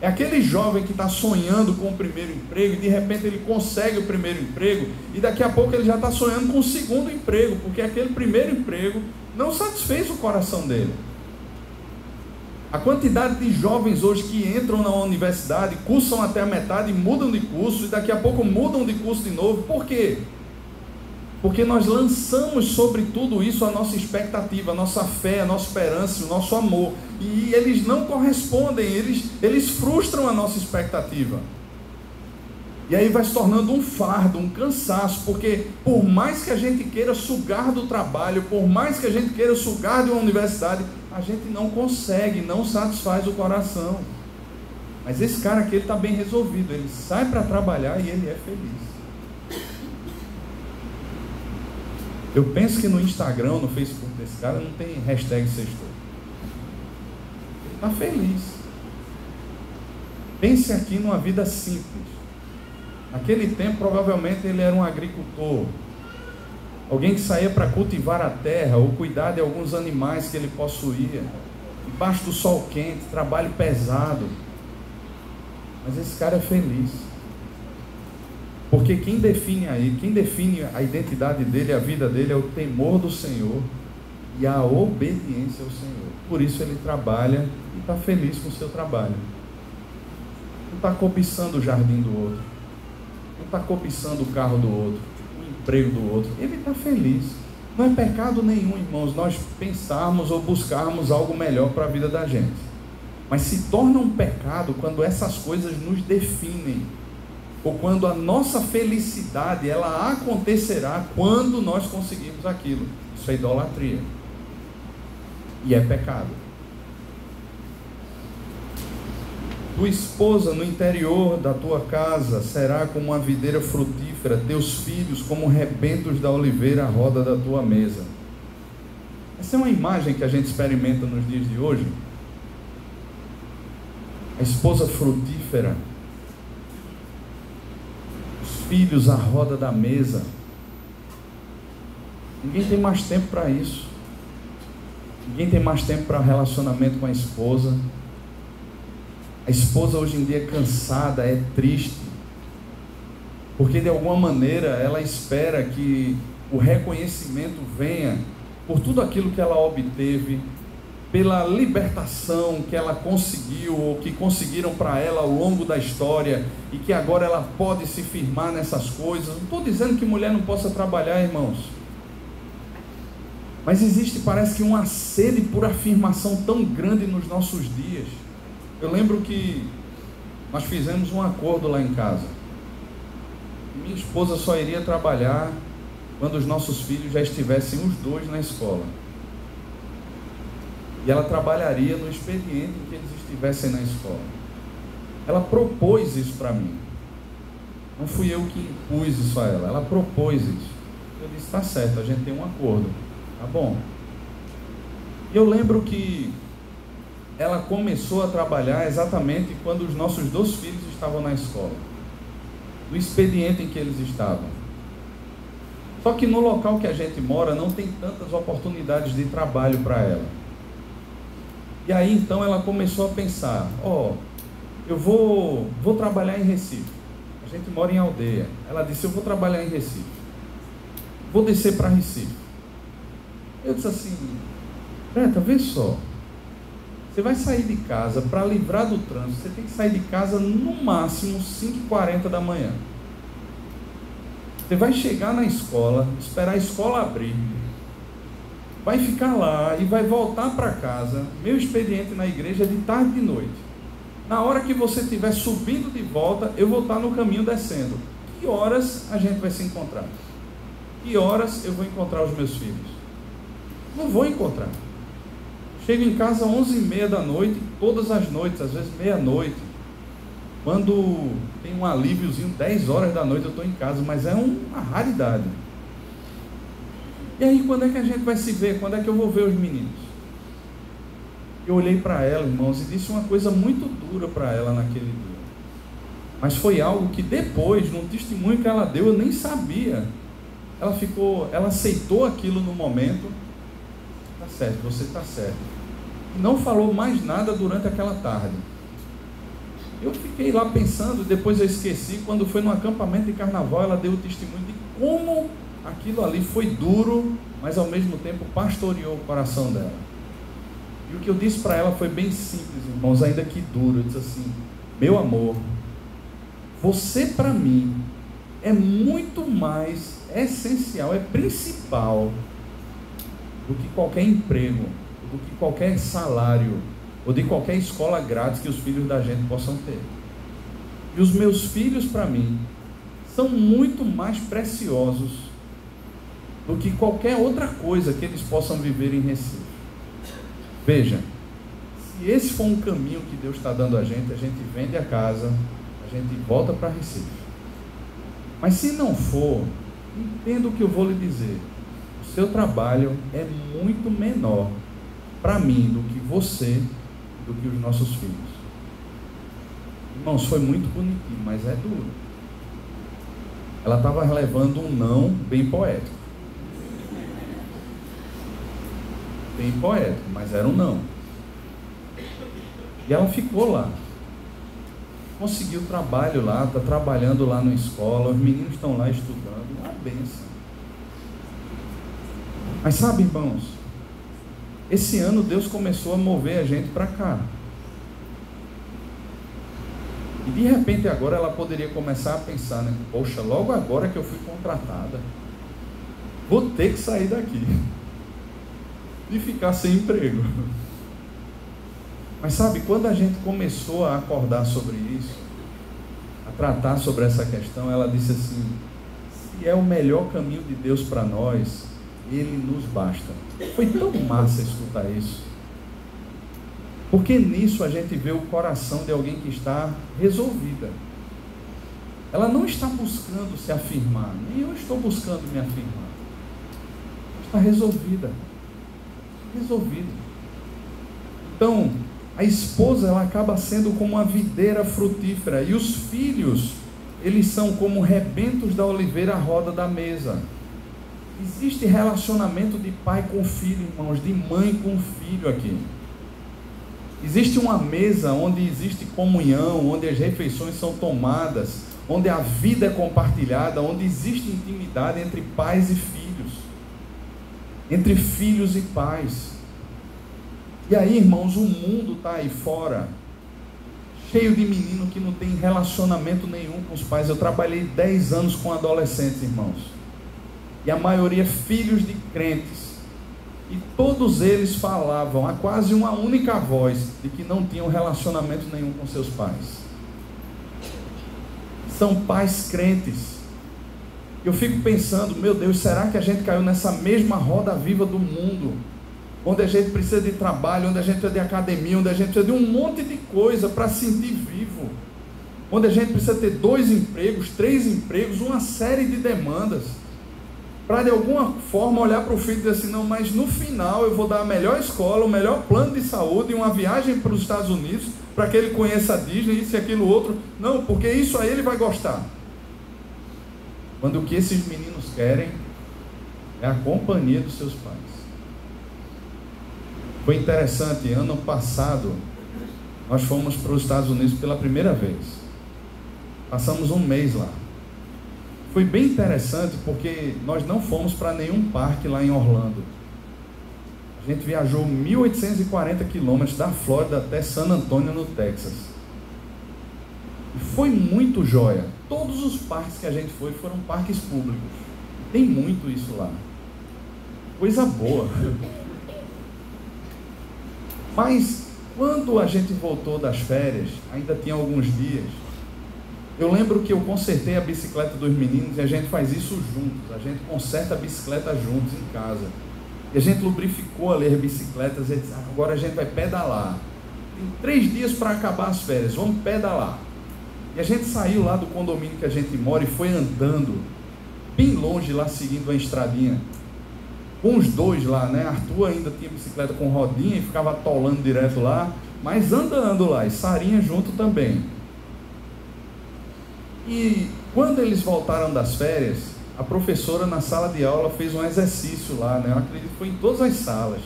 É aquele jovem que está sonhando com o primeiro emprego e de repente ele consegue o primeiro emprego e daqui a pouco ele já está sonhando com o segundo emprego, porque aquele primeiro emprego não satisfez o coração dele. A quantidade de jovens hoje que entram na universidade, cursam até a metade, mudam de curso e daqui a pouco mudam de curso de novo. Por quê? Porque nós lançamos sobre tudo isso a nossa expectativa, a nossa fé, a nossa esperança, o nosso amor. E eles não correspondem, eles, eles frustram a nossa expectativa. E aí vai se tornando um fardo, um cansaço, porque por mais que a gente queira sugar do trabalho, por mais que a gente queira sugar de uma universidade, a gente não consegue, não satisfaz o coração. Mas esse cara aqui está bem resolvido, ele sai para trabalhar e ele é feliz. Eu penso que no Instagram, no Facebook desse cara, não tem hashtag sextou. Está feliz. Pense aqui numa vida simples. Naquele tempo, provavelmente, ele era um agricultor. Alguém que saía para cultivar a terra ou cuidar de alguns animais que ele possuía. Debaixo do sol quente, trabalho pesado. Mas esse cara é feliz. Porque quem define aí, quem define a identidade dele, a vida dele é o temor do Senhor e a obediência ao Senhor. Por isso ele trabalha e está feliz com o seu trabalho. Não está cobiçando o jardim do outro. Não está cobiçando o carro do outro, o emprego do outro. Ele está feliz. Não é pecado nenhum, irmãos, nós pensarmos ou buscarmos algo melhor para a vida da gente. Mas se torna um pecado quando essas coisas nos definem ou quando a nossa felicidade ela acontecerá quando nós conseguirmos aquilo. Isso é idolatria. E é pecado. Tua esposa no interior da tua casa será como uma videira frutífera, teus filhos como rebentos da oliveira à roda da tua mesa. Essa é uma imagem que a gente experimenta nos dias de hoje. A esposa frutífera filhos à roda da mesa. Ninguém tem mais tempo para isso. Ninguém tem mais tempo para relacionamento com a esposa. A esposa hoje em dia é cansada, é triste. Porque de alguma maneira ela espera que o reconhecimento venha por tudo aquilo que ela obteve, pela libertação que ela conseguiu, ou que conseguiram para ela ao longo da história, e que agora ela pode se firmar nessas coisas. Não estou dizendo que mulher não possa trabalhar, irmãos. Mas existe, parece que, uma sede por afirmação tão grande nos nossos dias. Eu lembro que nós fizemos um acordo lá em casa. Minha esposa só iria trabalhar quando os nossos filhos já estivessem os dois na escola. E ela trabalharia no expediente em que eles estivessem na escola. Ela propôs isso para mim. Não fui eu que impus isso a ela. Ela propôs isso. Eu disse: está certo, a gente tem um acordo. Tá bom. E eu lembro que ela começou a trabalhar exatamente quando os nossos dois filhos estavam na escola. No expediente em que eles estavam. Só que no local que a gente mora não tem tantas oportunidades de trabalho para ela. E aí então ela começou a pensar: ó, oh, eu vou, vou trabalhar em Recife. A gente mora em aldeia. Ela disse: eu vou trabalhar em Recife. Vou descer para Recife. Eu disse assim: Greta, vê só. Você vai sair de casa para livrar do trânsito. Você tem que sair de casa no máximo 5h40 da manhã. Você vai chegar na escola, esperar a escola abrir, vai ficar lá e vai voltar para casa. Meu expediente na igreja é de tarde e de noite. Na hora que você estiver subindo de volta, eu vou estar no caminho descendo. Que horas a gente vai se encontrar? Que horas eu vou encontrar os meus filhos? Não vou encontrar. Chego em casa às 11h30 da noite, todas as noites, às vezes meia-noite. Quando tem um alíviozinho, 10 horas da noite eu estou em casa, mas é uma raridade. E aí, quando é que a gente vai se ver? Quando é que eu vou ver os meninos? Eu olhei para ela, irmãos, e disse uma coisa muito dura para ela naquele dia. Mas foi algo que depois, no testemunho que ela deu, eu nem sabia. Ela ficou, ela aceitou aquilo no momento. Tá certo, você está certo. Não falou mais nada durante aquela tarde. Eu fiquei lá pensando, depois eu esqueci, quando foi no acampamento de carnaval, ela deu o testemunho de como aquilo ali foi duro, mas ao mesmo tempo pastoreou o coração dela. E o que eu disse para ela foi bem simples, irmãos, ainda que duro. Eu disse assim: Meu amor, você para mim é muito mais essencial, é principal do que qualquer emprego, do que qualquer salário, ou de qualquer escola grátis que os filhos da gente possam ter. E os meus filhos, para mim, são muito mais preciosos do que qualquer outra coisa que eles possam viver em Recife. Veja, se esse for um caminho que Deus está dando a gente, a gente vende a casa, a gente volta para Recife. Mas se não for, entenda o que eu vou lhe dizer. Seu trabalho é muito menor para mim do que você, do que os nossos filhos. Irmãos, foi muito bonitinho, mas é duro. Ela estava levando um não bem poético. bem poético, mas era um não. E ela ficou lá. Conseguiu trabalho lá, está trabalhando lá na escola, os meninos estão lá estudando, uma benção. Mas sabe, irmãos, esse ano Deus começou a mover a gente para cá. E de repente agora ela poderia começar a pensar, né? Poxa, logo agora que eu fui contratada, vou ter que sair daqui de ficar sem emprego. Mas sabe, quando a gente começou a acordar sobre isso, a tratar sobre essa questão, ela disse assim: se é o melhor caminho de Deus para nós, ele nos basta. Foi tão massa escutar isso. Porque nisso a gente vê o coração de alguém que está resolvida. Ela não está buscando se afirmar, nem eu estou buscando me afirmar. Está resolvida resolvido. Então, a esposa ela acaba sendo como uma videira frutífera e os filhos, eles são como rebentos da oliveira à roda da mesa. Existe relacionamento de pai com filho, irmãos, de mãe com filho aqui. Existe uma mesa onde existe comunhão, onde as refeições são tomadas, onde a vida é compartilhada, onde existe intimidade entre pais e filhos entre filhos e pais. E aí, irmãos, o mundo está aí fora, cheio de menino que não tem relacionamento nenhum com os pais. Eu trabalhei 10 anos com adolescentes, irmãos, e a maioria filhos de crentes. E todos eles falavam a quase uma única voz de que não tinham relacionamento nenhum com seus pais. São pais crentes eu fico pensando, meu Deus, será que a gente caiu nessa mesma roda viva do mundo? Onde a gente precisa de trabalho, onde a gente precisa de academia, onde a gente precisa de um monte de coisa para sentir vivo. Onde a gente precisa ter dois empregos, três empregos, uma série de demandas. Para de alguma forma olhar para o filho e dizer assim: não, mas no final eu vou dar a melhor escola, o melhor plano de saúde e uma viagem para os Estados Unidos para que ele conheça a Disney, isso e aquilo outro. Não, porque isso aí ele vai gostar. Quando o que esses meninos querem é a companhia dos seus pais. Foi interessante, ano passado, nós fomos para os Estados Unidos pela primeira vez. Passamos um mês lá. Foi bem interessante porque nós não fomos para nenhum parque lá em Orlando. A gente viajou 1.840 quilômetros da Flórida até San Antônio, no Texas. E foi muito joia todos os parques que a gente foi foram parques públicos. Tem muito isso lá. Coisa boa. Mas quando a gente voltou das férias, ainda tinha alguns dias, eu lembro que eu consertei a bicicleta dos meninos e a gente faz isso juntos. A gente conserta a bicicleta juntos em casa. E a gente lubrificou ali as bicicletas e disse, agora a gente vai pedalar. Tem três dias para acabar as férias, vamos pedalar. E a gente saiu lá do condomínio que a gente mora e foi andando, bem longe lá, seguindo a estradinha. Com os dois lá, né? Arthur ainda tinha bicicleta com rodinha e ficava atolando direto lá, mas andando lá, e Sarinha junto também. E quando eles voltaram das férias, a professora na sala de aula fez um exercício lá, né? Eu acredito que foi em todas as salas.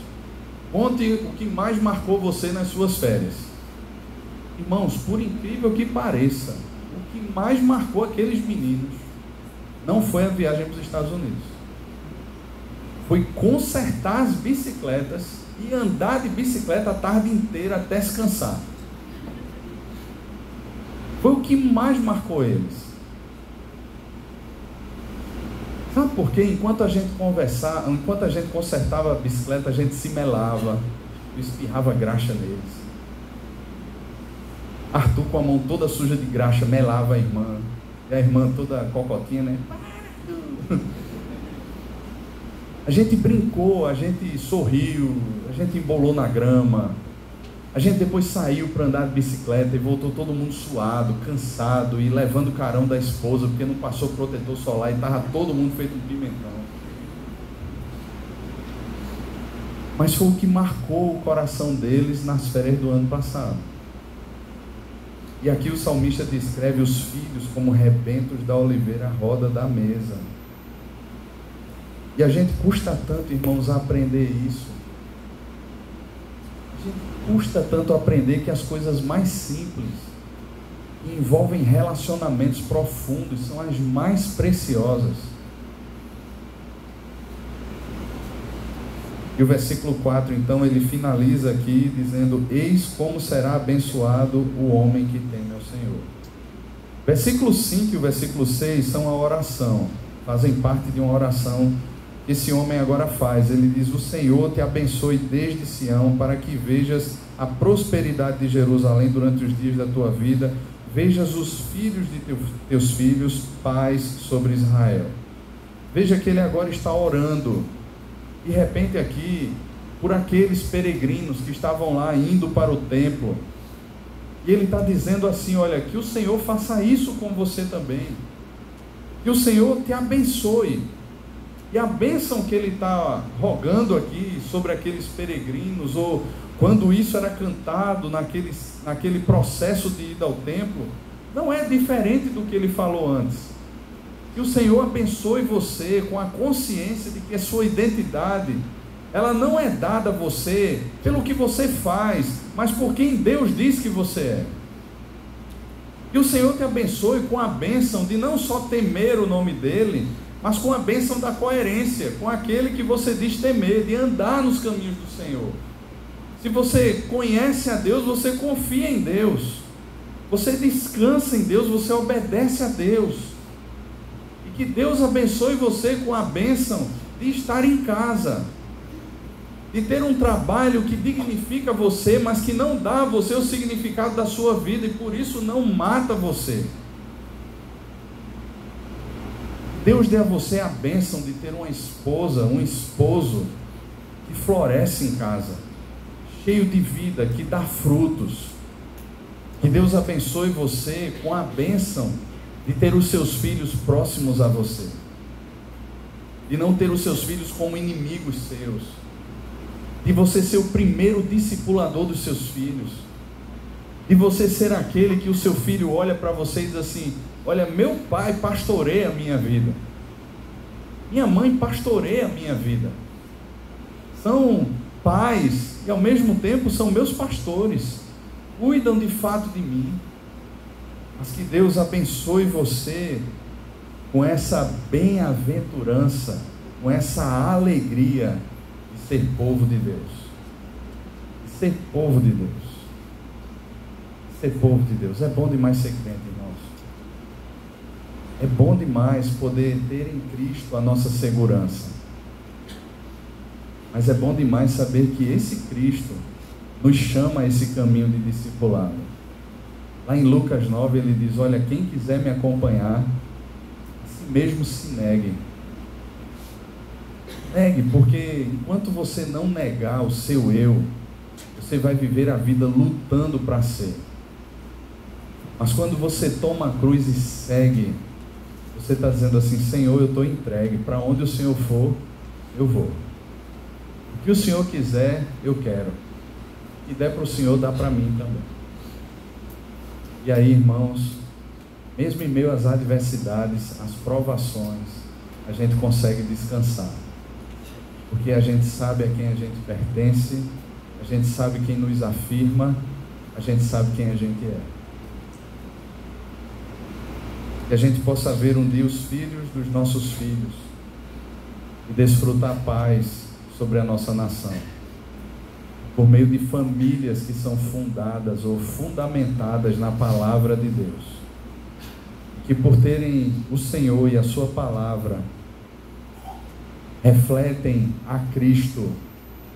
Conte o que mais marcou você nas suas férias. Irmãos, por incrível que pareça, o que mais marcou aqueles meninos não foi a viagem para os Estados Unidos. Foi consertar as bicicletas e andar de bicicleta a tarde inteira até se cansar. Foi o que mais marcou eles. Sabe por quê? Enquanto a gente conversava, enquanto a gente consertava a bicicleta, a gente se melava, espirrava graxa neles. Arthur com a mão toda suja de graxa, melava a irmã. E a irmã toda cocotinha, né? A gente brincou, a gente sorriu, a gente embolou na grama. A gente depois saiu para andar de bicicleta e voltou todo mundo suado, cansado e levando o carão da esposa porque não passou protetor solar e estava todo mundo feito um pimentão. Mas foi o que marcou o coração deles nas férias do ano passado. E aqui o salmista descreve os filhos como rebentos da oliveira à roda da mesa. E a gente custa tanto, irmãos, a aprender isso. A gente custa tanto aprender que as coisas mais simples envolvem relacionamentos profundos são as mais preciosas. E o versículo 4, então, ele finaliza aqui dizendo: Eis como será abençoado o homem que teme ao Senhor. Versículo 5 e o versículo 6 são a oração, fazem parte de uma oração esse homem agora faz. Ele diz: O Senhor te abençoe desde Sião, para que vejas a prosperidade de Jerusalém durante os dias da tua vida, vejas os filhos de teus filhos, paz sobre Israel. Veja que ele agora está orando de repente aqui, por aqueles peregrinos que estavam lá indo para o templo. E ele está dizendo assim: olha, que o Senhor faça isso com você também. Que o Senhor te abençoe. E a bênção que ele está rogando aqui sobre aqueles peregrinos, ou quando isso era cantado naqueles, naquele processo de ida ao templo, não é diferente do que ele falou antes. Que o Senhor abençoe você com a consciência de que a sua identidade, ela não é dada a você pelo que você faz, mas por quem Deus diz que você é. Que o Senhor te abençoe com a bênção de não só temer o nome dEle, mas com a bênção da coerência, com aquele que você diz temer, de andar nos caminhos do Senhor. Se você conhece a Deus, você confia em Deus, você descansa em Deus, você obedece a Deus. Que Deus abençoe você com a bênção de estar em casa, de ter um trabalho que dignifica você, mas que não dá a você o significado da sua vida e por isso não mata você. Deus dê a você a bênção de ter uma esposa, um esposo que floresce em casa, cheio de vida, que dá frutos. Que Deus abençoe você com a bênção de ter os seus filhos próximos a você, de não ter os seus filhos como inimigos seus, de você ser o primeiro discipulador dos seus filhos, de você ser aquele que o seu filho olha para você e diz assim: Olha, meu pai pastoreia a minha vida, minha mãe pastoreia a minha vida. São pais e ao mesmo tempo são meus pastores, cuidam de fato de mim. Mas que Deus abençoe você com essa bem-aventurança, com essa alegria de ser povo de Deus. De ser povo de Deus. Ser povo de Deus. É bom demais ser crente. É bom demais poder ter em Cristo a nossa segurança. Mas é bom demais saber que esse Cristo nos chama a esse caminho de discipulado. Lá em Lucas 9 ele diz: Olha, quem quiser me acompanhar, a si mesmo se negue. Negue, porque enquanto você não negar o seu eu, você vai viver a vida lutando para ser. Mas quando você toma a cruz e segue, você está dizendo assim: Senhor, eu estou entregue. Para onde o Senhor for, eu vou. O que o Senhor quiser, eu quero. E der para o Senhor, dá para mim também. E aí, irmãos, mesmo em meio às adversidades, às provações, a gente consegue descansar. Porque a gente sabe a quem a gente pertence, a gente sabe quem nos afirma, a gente sabe quem a gente é que a gente possa ver um dia os filhos dos nossos filhos e desfrutar paz sobre a nossa nação. Por meio de famílias que são fundadas ou fundamentadas na palavra de Deus. Que por terem o Senhor e a Sua palavra, refletem a Cristo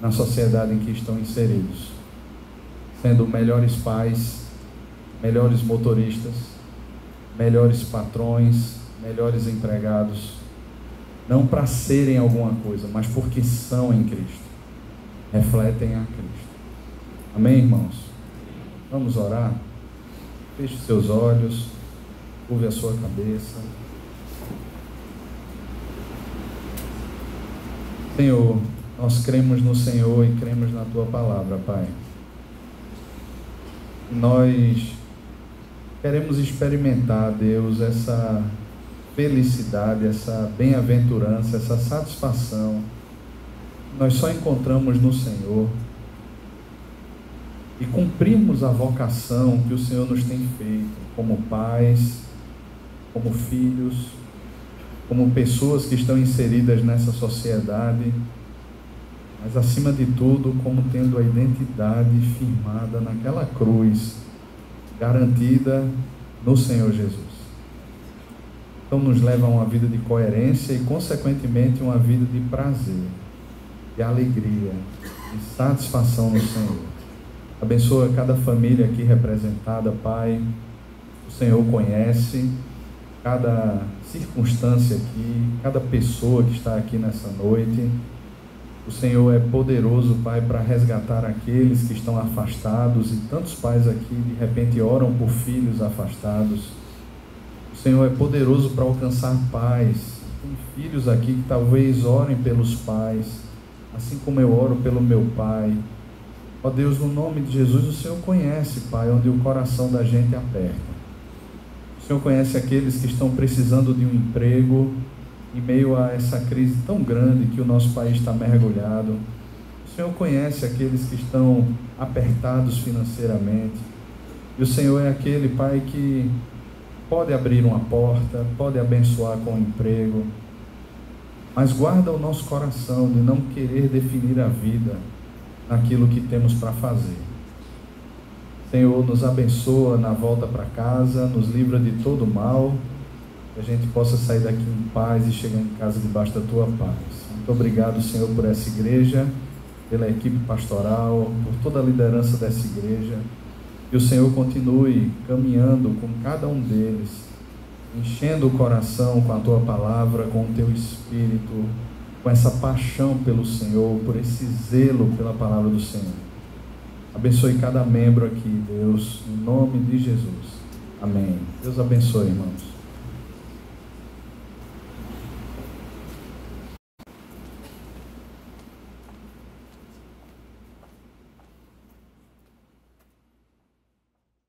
na sociedade em que estão inseridos, sendo melhores pais, melhores motoristas, melhores patrões, melhores empregados, não para serem alguma coisa, mas porque são em Cristo, refletem a Cristo. Amém, irmãos? Vamos orar? Feche seus olhos, curve a sua cabeça. Senhor, nós cremos no Senhor e cremos na tua palavra, Pai. Nós Queremos experimentar, Deus, essa felicidade, essa bem-aventurança, essa satisfação. Nós só encontramos no Senhor. E cumprimos a vocação que o Senhor nos tem feito, como pais, como filhos, como pessoas que estão inseridas nessa sociedade, mas acima de tudo, como tendo a identidade firmada naquela cruz garantida no Senhor Jesus. Então nos leva a uma vida de coerência e, consequentemente, uma vida de prazer, de alegria, de satisfação no Senhor. Abençoa cada família aqui representada, Pai. O Senhor conhece cada circunstância aqui, cada pessoa que está aqui nessa noite. O Senhor é poderoso, Pai, para resgatar aqueles que estão afastados e tantos pais aqui de repente oram por filhos afastados. O Senhor é poderoso para alcançar pais. Tem filhos aqui que talvez orem pelos pais, assim como eu oro pelo meu pai. Ó Deus, no nome de Jesus, o Senhor conhece, Pai, onde o coração da gente aperta. O Senhor conhece aqueles que estão precisando de um emprego, em meio a essa crise tão grande que o nosso país está mergulhado. O Senhor conhece aqueles que estão apertados financeiramente. E o Senhor é aquele Pai que pode abrir uma porta, pode abençoar com um emprego, mas guarda o nosso coração de não querer definir a vida naquilo que temos para fazer. Senhor, nos abençoa na volta para casa, nos livra de todo mal que a gente possa sair daqui em paz e chegar em casa debaixo da tua paz. Muito obrigado, Senhor, por essa igreja, pela equipe pastoral, por toda a liderança dessa igreja. Que o Senhor continue caminhando com cada um deles, enchendo o coração com a tua palavra, com o teu espírito, com essa paixão pelo Senhor, por esse zelo pela palavra do Senhor. Abençoe cada membro aqui, Deus, em nome de Jesus. Amém. Deus abençoe, irmãos.